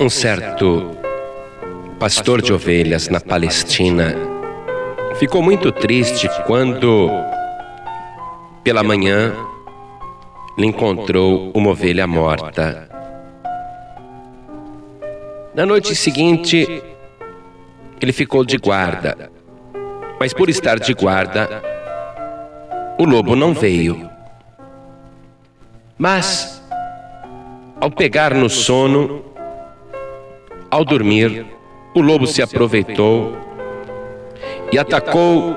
Um certo pastor de ovelhas na Palestina ficou muito triste quando, pela manhã, lhe encontrou uma ovelha morta. Na noite seguinte, ele ficou de guarda, mas por estar de guarda, o lobo não veio. Mas, ao pegar no sono, ao dormir, o lobo se aproveitou e atacou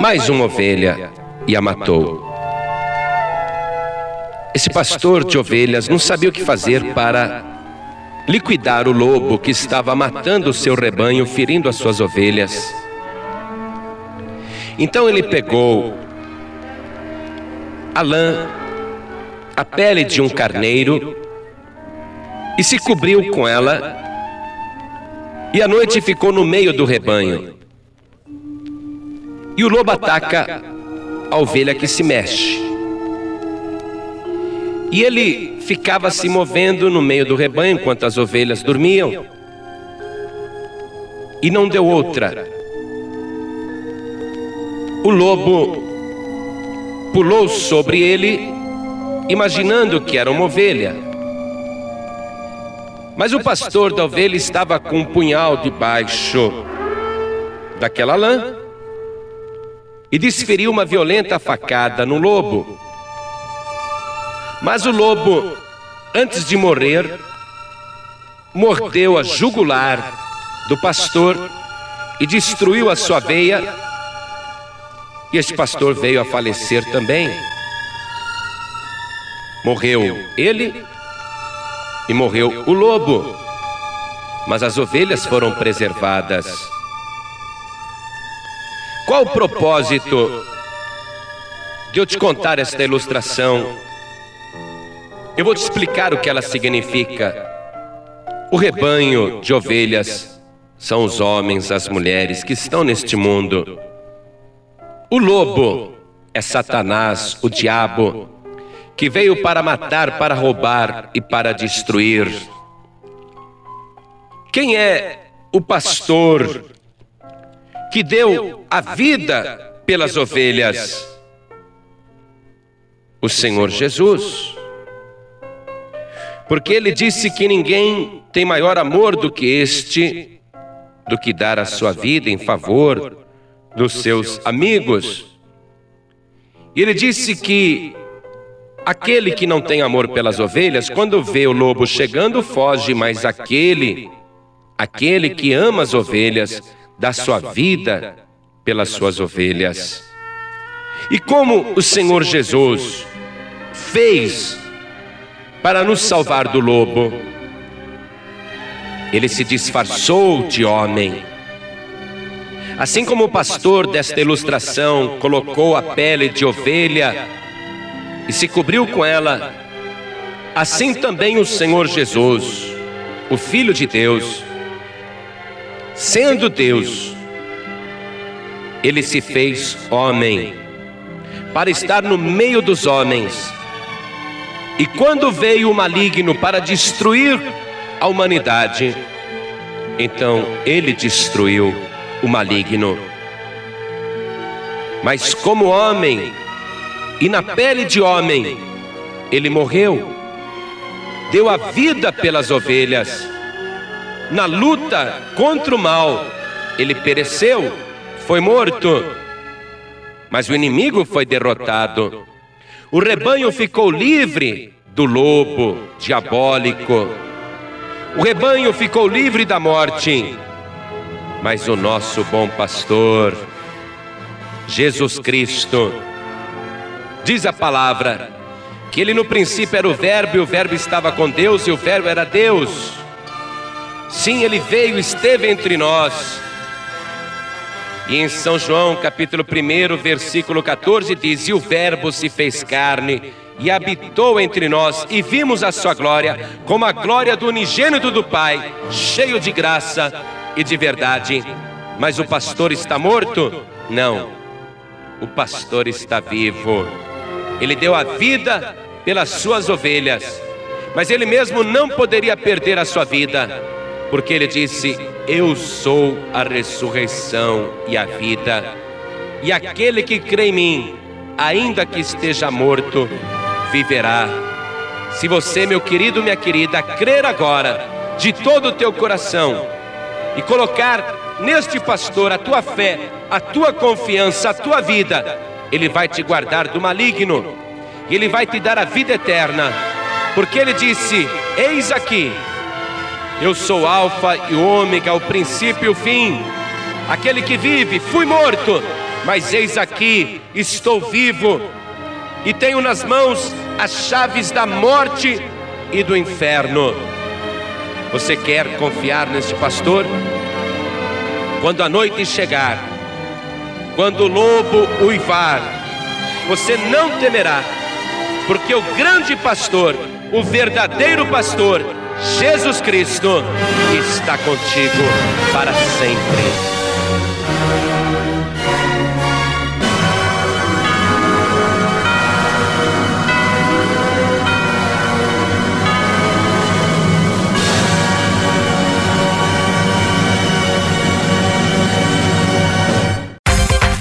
mais uma ovelha e a matou. Esse pastor de ovelhas não sabia o que fazer para liquidar o lobo que estava matando o seu rebanho, ferindo as suas ovelhas. Então ele pegou a lã, a pele de um carneiro e se cobriu com ela e a noite ficou no meio do rebanho. E o lobo ataca a ovelha que se mexe. E ele ficava se movendo no meio do rebanho enquanto as ovelhas dormiam. E não deu outra. O lobo pulou sobre ele, imaginando que era uma ovelha. Mas o pastor da ovelha estava com um punhal debaixo daquela lã e desferiu uma violenta facada no lobo. Mas o lobo, antes de morrer, mordeu a jugular do pastor e destruiu a sua veia. E este pastor veio a falecer também. Morreu ele e morreu o lobo, mas as ovelhas foram preservadas. Qual o propósito de eu te contar esta ilustração? Eu vou te explicar o que ela significa. O rebanho de ovelhas são os homens, as mulheres que estão neste mundo. O lobo é Satanás, o diabo, que veio para matar, para roubar e para destruir. Quem é o pastor que deu a vida pelas ovelhas? O Senhor Jesus. Porque ele disse que ninguém tem maior amor do que este, do que dar a sua vida em favor dos seus amigos. E ele disse que Aquele que não tem amor pelas ovelhas, quando vê o lobo chegando, foge, mas aquele, aquele que ama as ovelhas, dá sua vida pelas suas ovelhas. E como o Senhor Jesus fez para nos salvar do lobo, ele se disfarçou de homem. Assim como o pastor desta ilustração colocou a pele de ovelha e se cobriu com ela, assim também o Senhor Jesus, o Filho de Deus, sendo Deus, ele se fez homem para estar no meio dos homens. E quando veio o maligno para destruir a humanidade, então ele destruiu o maligno. Mas como homem, e na pele de homem ele morreu, deu a vida pelas ovelhas. Na luta contra o mal, ele pereceu, foi morto, mas o inimigo foi derrotado. O rebanho ficou livre do lobo diabólico. O rebanho ficou livre da morte. Mas o nosso bom pastor, Jesus Cristo, Diz a palavra que ele no princípio era o Verbo e o Verbo estava com Deus e o Verbo era Deus. Sim, ele veio, esteve entre nós. E em São João, capítulo 1, versículo 14, diz: E o Verbo se fez carne e habitou entre nós, e vimos a sua glória, como a glória do unigênito do Pai, cheio de graça e de verdade. Mas o pastor está morto? Não, o pastor está vivo. Ele deu a vida pelas suas ovelhas. Mas ele mesmo não poderia perder a sua vida, porque ele disse: Eu sou a ressurreição e a vida, e aquele que crê em mim, ainda que esteja morto, viverá. Se você, meu querido, minha querida, crer agora de todo o teu coração e colocar neste pastor a tua fé, a tua confiança, a tua vida, ele vai te guardar do maligno. E ele vai te dar a vida eterna, porque ele disse: Eis aqui, eu sou Alfa e Ômega, o princípio e o fim, aquele que vive, fui morto, mas eis aqui, estou vivo. E tenho nas mãos as chaves da morte e do inferno. Você quer confiar neste pastor? Quando a noite chegar, quando o lobo uivar, você não temerá, porque o grande pastor, o verdadeiro pastor, Jesus Cristo, está contigo para sempre.